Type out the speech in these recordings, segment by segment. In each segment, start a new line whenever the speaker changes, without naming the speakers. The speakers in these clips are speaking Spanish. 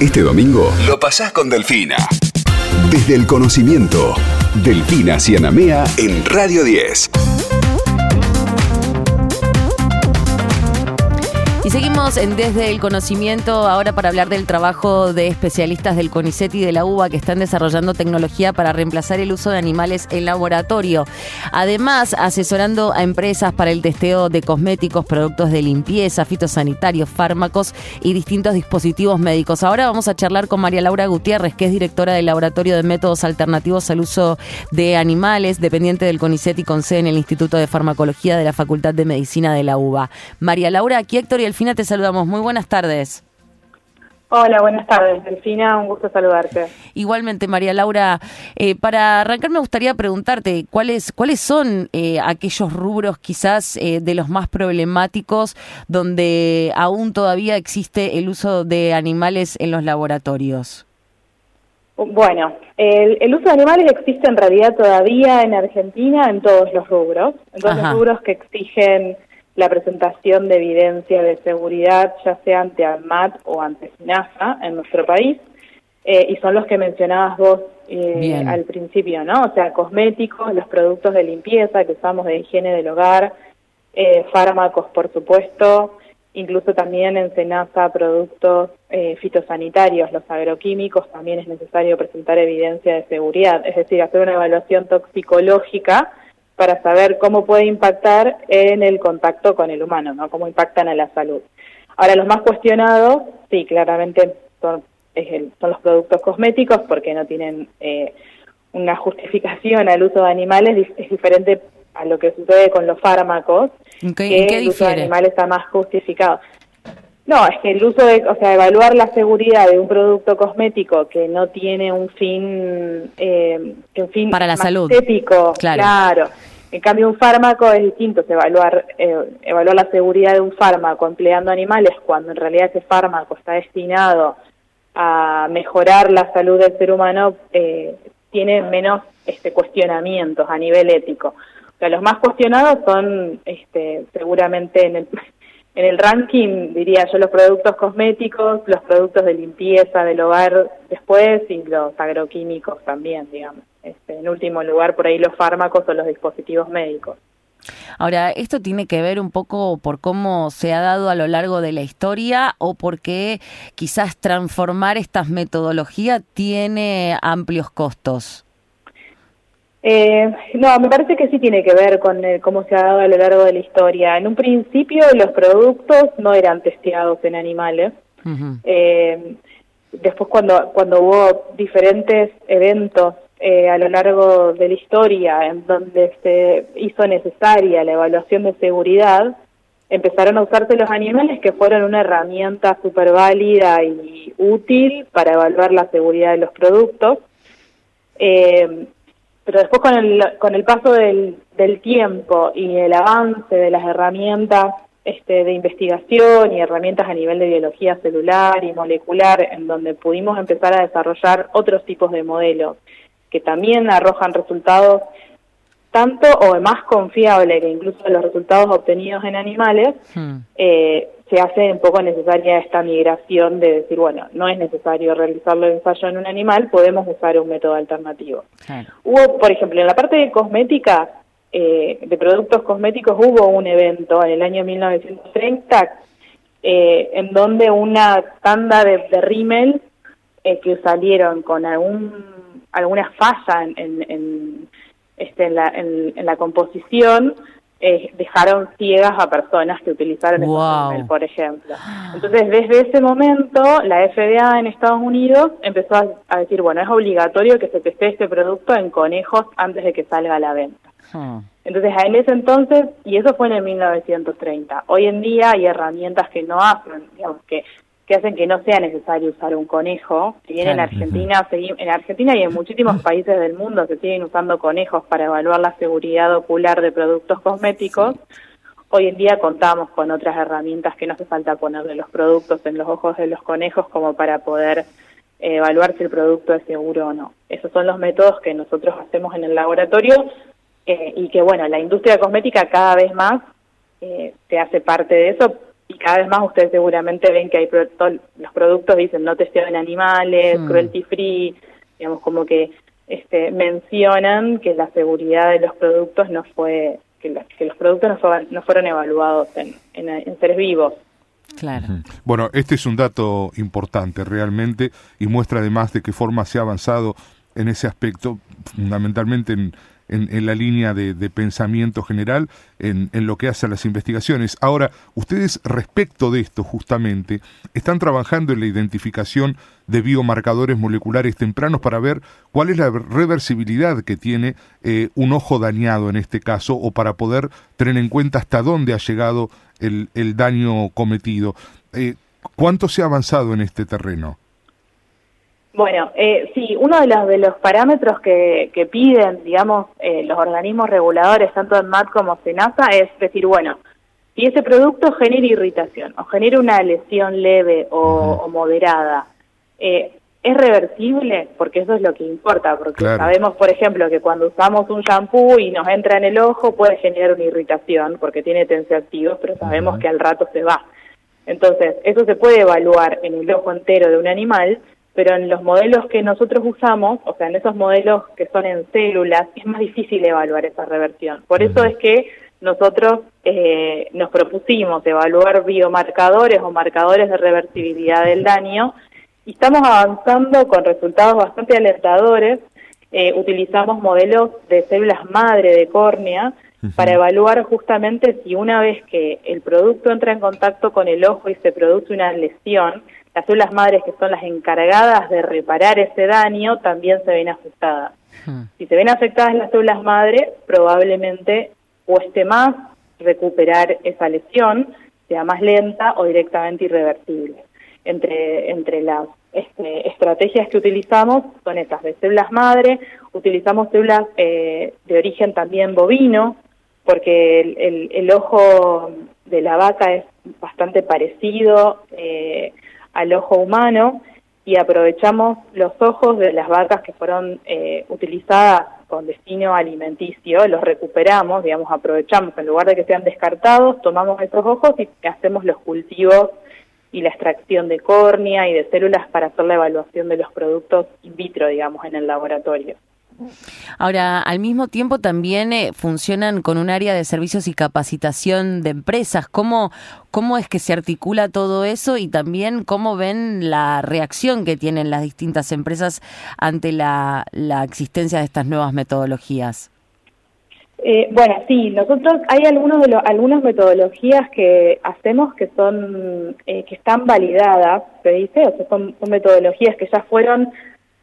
Este domingo lo pasás con Delfina. Desde el conocimiento, Delfina Cianamea en Radio 10.
Y seguimos Desde el Conocimiento ahora para hablar del trabajo de especialistas del CONICET y de la UBA que están desarrollando tecnología para reemplazar el uso de animales en laboratorio. Además, asesorando a empresas para el testeo de cosméticos, productos de limpieza, fitosanitarios, fármacos y distintos dispositivos médicos. Ahora vamos a charlar con María Laura Gutiérrez, que es directora del Laboratorio de Métodos Alternativos al Uso de Animales, dependiente del CONICET y con sede en el Instituto de Farmacología de la Facultad de Medicina de la UBA. María Laura, aquí Héctor y el Delfina, te saludamos. Muy buenas tardes.
Hola, buenas tardes, Delfina, un gusto saludarte.
Igualmente, María Laura, eh, para arrancar me gustaría preguntarte cuáles cuáles son eh, aquellos rubros quizás eh, de los más problemáticos donde aún todavía existe el uso de animales en los laboratorios.
Bueno, el, el, uso de animales existe en realidad todavía en Argentina en todos los rubros, en todos los rubros que exigen la presentación de evidencia de seguridad, ya sea ante ANMAT o ante SINAFA en nuestro país, eh, y son los que mencionabas vos eh, al principio, ¿no? O sea, cosméticos, los productos de limpieza que usamos de higiene del hogar, eh, fármacos, por supuesto, incluso también en SENASA productos fitosanitarios, los agroquímicos, también es necesario presentar evidencia de seguridad, es decir, hacer una evaluación toxicológica para saber cómo puede impactar en el contacto con el humano, ¿no? Cómo impactan a la salud. Ahora, los más cuestionados, sí, claramente son, son los productos cosméticos porque no tienen eh, una justificación al uso de animales, es diferente a lo que sucede con los fármacos,
que el uso
de animales está más justificado. No, es que el uso de, o sea, evaluar la seguridad de un producto cosmético que no tiene un fin, eh, un fin
para la salud,
estético, claro. En cambio, un fármaco es distinto, es evaluar, eh, evaluar la seguridad de un fármaco empleando animales cuando en realidad ese fármaco está destinado a mejorar la salud del ser humano, eh, tiene menos este, cuestionamientos a nivel ético. O sea, los más cuestionados son este, seguramente en el en el ranking diría yo los productos cosméticos, los productos de limpieza del hogar después y los agroquímicos también, digamos. Este, en último lugar, por ahí los fármacos o los dispositivos médicos.
Ahora, ¿esto tiene que ver un poco por cómo se ha dado a lo largo de la historia o porque quizás transformar estas metodologías tiene amplios costos?
Eh, no, me parece que sí tiene que ver con cómo se ha dado a lo largo de la historia. En un principio los productos no eran testeados en animales. eh, después cuando, cuando hubo diferentes eventos eh, a lo largo de la historia en donde se hizo necesaria la evaluación de seguridad, empezaron a usarse los animales que fueron una herramienta súper válida y útil para evaluar la seguridad de los productos. Eh, pero después con el, con el paso del, del tiempo y el avance de las herramientas este, de investigación y herramientas a nivel de biología celular y molecular, en donde pudimos empezar a desarrollar otros tipos de modelos que también arrojan resultados tanto o más confiables que incluso los resultados obtenidos en animales, hmm. eh, se hace un poco necesaria esta migración de decir, bueno, no es necesario realizarlo el ensayo en un animal, podemos usar un método alternativo. Hubo, por ejemplo, en la parte de cosmética, eh, de productos cosméticos, hubo un evento en el año 1930 eh, en donde una tanda de, de rímel eh, que salieron con algún, alguna falla en, en, este, en, la, en la composición, eh, dejaron ciegas a personas que utilizaron el por ejemplo. Entonces, desde ese momento, la FDA en Estados Unidos empezó a, decir, bueno, es obligatorio que se teste este producto en conejos antes de que salga a la venta. Hmm. Entonces, en ese entonces, y eso fue en el 1930, hoy en día hay herramientas que no hacen, digamos, que que hacen que no sea necesario usar un conejo. Si bien en Argentina, en Argentina y en muchísimos países del mundo se siguen usando conejos para evaluar la seguridad ocular de productos cosméticos, hoy en día contamos con otras herramientas que no hace falta ponerle los productos en los ojos de los conejos como para poder eh, evaluar si el producto es seguro o no. Esos son los métodos que nosotros hacemos en el laboratorio eh, y que, bueno, la industria cosmética cada vez más eh, se hace parte de eso y cada vez más ustedes seguramente ven que hay los productos dicen no testeado en animales, mm. cruelty free, digamos como que este, mencionan que la seguridad de los productos no fue que, los productos no, fueron evaluados en, en seres vivos.
Claro.
Bueno, este es un dato importante realmente y muestra además de qué forma se ha avanzado en ese aspecto, fundamentalmente en, en, la línea de, pensamiento general en, en, lo que hace a las investigaciones. Ahora, ustedes respecto de esto justamente están trabajando en la identificación de biomarcadores moleculares tempranos para ver cuál es la reversibilidad que tiene eh, un ojo dañado en este caso o para poder tener en cuenta hasta dónde ha llegado el, el daño cometido. Eh, ¿Cuánto se ha avanzado en este terreno?
Bueno, eh, sí, uno de los, de los parámetros que, que piden, digamos, eh, los organismos reguladores, tanto en MAT como SENASA, es decir, bueno, si ese producto genera irritación o genera una lesión leve o, moderada, eh, ¿es reversible? Porque eso es lo que importa, porque sabemos, por ejemplo, que cuando usamos un shampoo y nos entra en el ojo puede generar una irritación porque tiene tensioactivos, pero sabemos que al rato se va. Entonces, eso se puede evaluar en el ojo entero de un animal, pero en los modelos que nosotros usamos, o sea, en esos modelos que son en células, es más difícil evaluar esa reversión. Por eso es que nosotros eh, nos propusimos evaluar biomarcadores o marcadores de reversibilidad del daño y estamos avanzando con resultados bastante alentadores. Eh, utilizamos modelos de células madre de córnea para evaluar justamente si una vez que el producto entra en contacto con el ojo y se produce una lesión, las células madres que son las encargadas de reparar ese daño también se ven afectadas. Hmm. Si se ven afectadas las células madre, probablemente cueste más recuperar esa lesión, sea más lenta o directamente irreversible. Entre, entre las este, estrategias que utilizamos son estas de células madre, utilizamos células eh, de origen también bovino, porque el, el, ojo de la vaca es bastante parecido eh, al ojo humano y aprovechamos los ojos de las vacas que fueron eh, utilizadas con destino alimenticio, los recuperamos, digamos, aprovechamos, en lugar de que sean descartados, tomamos esos ojos y hacemos los cultivos y la extracción de córnea y de células para hacer la evaluación de los productos in vitro, digamos, en el laboratorio.
Ahora, al mismo tiempo también eh, funcionan con un área de servicios y capacitación de empresas. ¿Cómo, ¿Cómo es que se articula todo eso y también cómo ven la reacción que tienen las distintas empresas ante la, existencia de estas nuevas metodologías?
Eh, bueno, sí, nosotros hay algunos de los, algunas metodologías que hacemos que son eh, que están validadas, se dice, o sea, son metodologías que ya fueron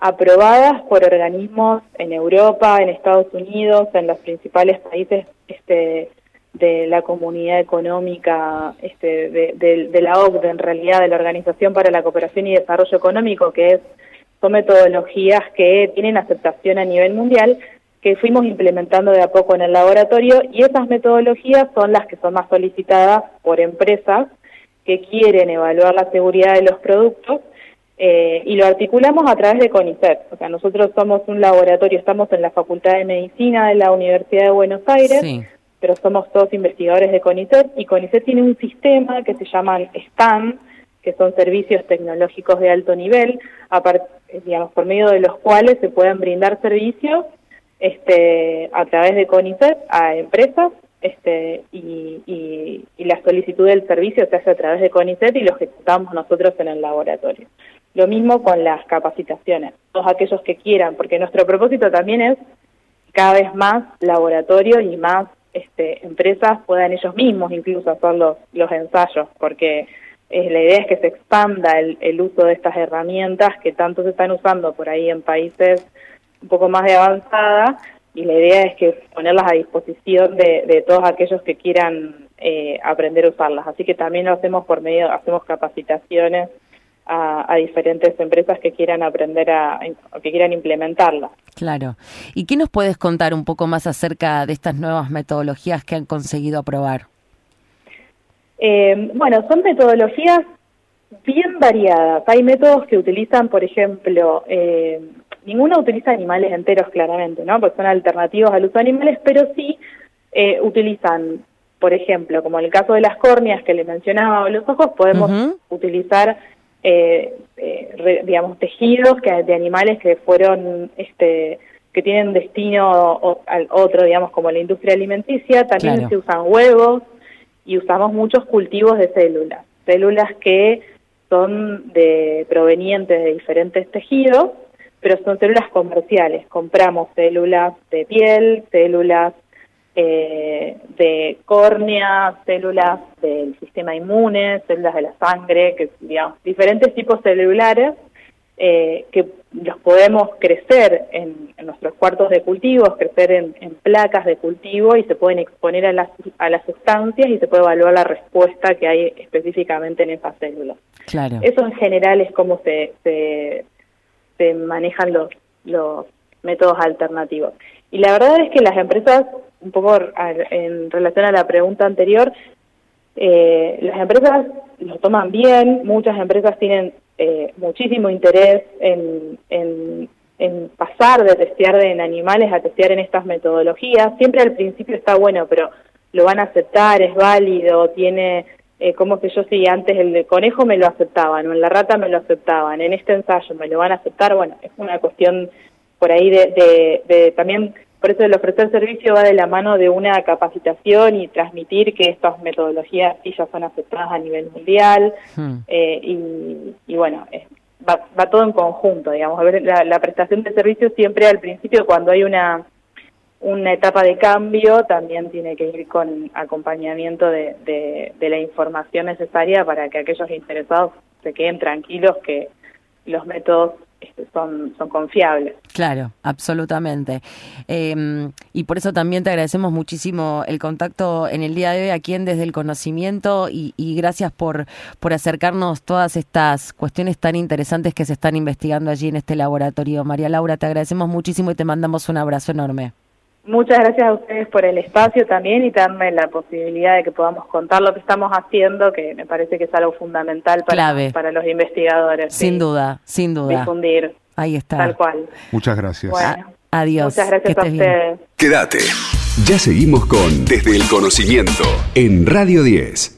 aprobadas por organismos en Europa, en Estados Unidos, en los principales países este, de la comunidad económica, este, de, la OCDE, en realidad, de la Organización para la Cooperación y Desarrollo Económico, que es, son metodologías que tienen aceptación a nivel mundial, que fuimos implementando de a poco en el laboratorio, y esas metodologías son las que son más solicitadas por empresas que quieren evaluar la seguridad de los productos eh, y lo articulamos a través de CONICET. O sea, nosotros somos un laboratorio, estamos en la Facultad de Medicina de la Universidad de Buenos Aires, pero somos todos investigadores de CONICET y CONICET tiene un sistema que se llama STAN, que son servicios tecnológicos de alto nivel, digamos, por medio de los cuales se pueden brindar servicios este, a través de CONICET a empresas este, y, y, y, la solicitud del servicio se hace a través de CONICET y lo ejecutamos nosotros en el laboratorio. Lo mismo con las capacitaciones, todos aquellos que quieran, porque nuestro propósito también es cada vez más laboratorio y más este, empresas puedan ellos mismos incluso hacer los, los ensayos, porque eh, la idea es que se expanda el, el uso de estas herramientas que tanto se están usando por ahí en países un poco más de avanzada y la idea es que ponerlas a disposición de, de todos aquellos que quieran eh, aprender a usarlas. Así que también lo hacemos por medio, hacemos capacitaciones a, diferentes empresas que quieran aprender a, que quieran implementarla.
Claro. ¿Y qué nos puedes contar un poco más acerca de estas nuevas metodologías que han conseguido aprobar?
Eh, bueno, son metodologías bien variadas. Hay métodos que utilizan, por ejemplo, eh, ninguno utiliza animales enteros claramente, ¿no? Porque son alternativos al uso de animales, pero sí eh, utilizan por ejemplo, como en el caso de las córneas que le mencionaba o los ojos, podemos utilizar eh, eh, digamos tejidos que de animales que fueron este que tienen destino al otro, digamos, como la industria alimenticia, también se usan huevos y usamos muchos cultivos de células, células que son de provenientes de diferentes tejidos, pero son células comerciales. Compramos células de piel, células eh, de córnea, células del sistema inmune, células de la sangre, que digamos, diferentes tipos celulares eh, que los podemos crecer en, nuestros cuartos de cultivo, crecer en, placas de cultivo y se pueden exponer a las, a las sustancias y se puede evaluar la respuesta que hay específicamente en esas células.
Claro.
Eso en general es cómo se, se, manejan los, los métodos alternativos. Y la verdad es que las empresas, un poco en relación a la pregunta anterior, eh, las empresas lo toman bien, muchas empresas tienen eh, muchísimo interés en, en, pasar de testear en animales a testear en estas metodologías. Siempre al principio está bueno, pero lo van a aceptar, es válido, tiene, eh, como que yo si antes el de conejo me lo aceptaban, o en la rata me lo aceptaban, en este ensayo me lo van a aceptar, bueno, es una cuestión por ahí de, de también por eso el ofrecer servicio va de la mano de una capacitación y transmitir que estas metodologías sí ya son aceptadas a nivel mundial hmm. eh, y, bueno, va, todo en conjunto, digamos. La, la prestación de servicios siempre al principio cuando hay una una etapa de cambio también tiene que ir con acompañamiento de, de la información necesaria para que aquellos interesados se queden tranquilos que los métodos este, son, son confiables.
Claro, absolutamente. Em, y por eso también te agradecemos muchísimo el contacto en el día de hoy aquí en Desde el Conocimiento y, gracias por, por acercarnos todas estas cuestiones tan interesantes que se están investigando allí en este laboratorio. María Laura, te agradecemos muchísimo y te mandamos un abrazo enorme.
Muchas gracias a ustedes por el espacio también y darme la posibilidad de que podamos contar lo que estamos haciendo, que me parece que es algo fundamental para, para los investigadores.
Sin duda, sin duda.
Difundir.
Ahí está.
Tal cual.
Muchas gracias.
adiós.
Muchas gracias a ustedes.
Quédate. Ya seguimos con Desde el Conocimiento en Radio 10.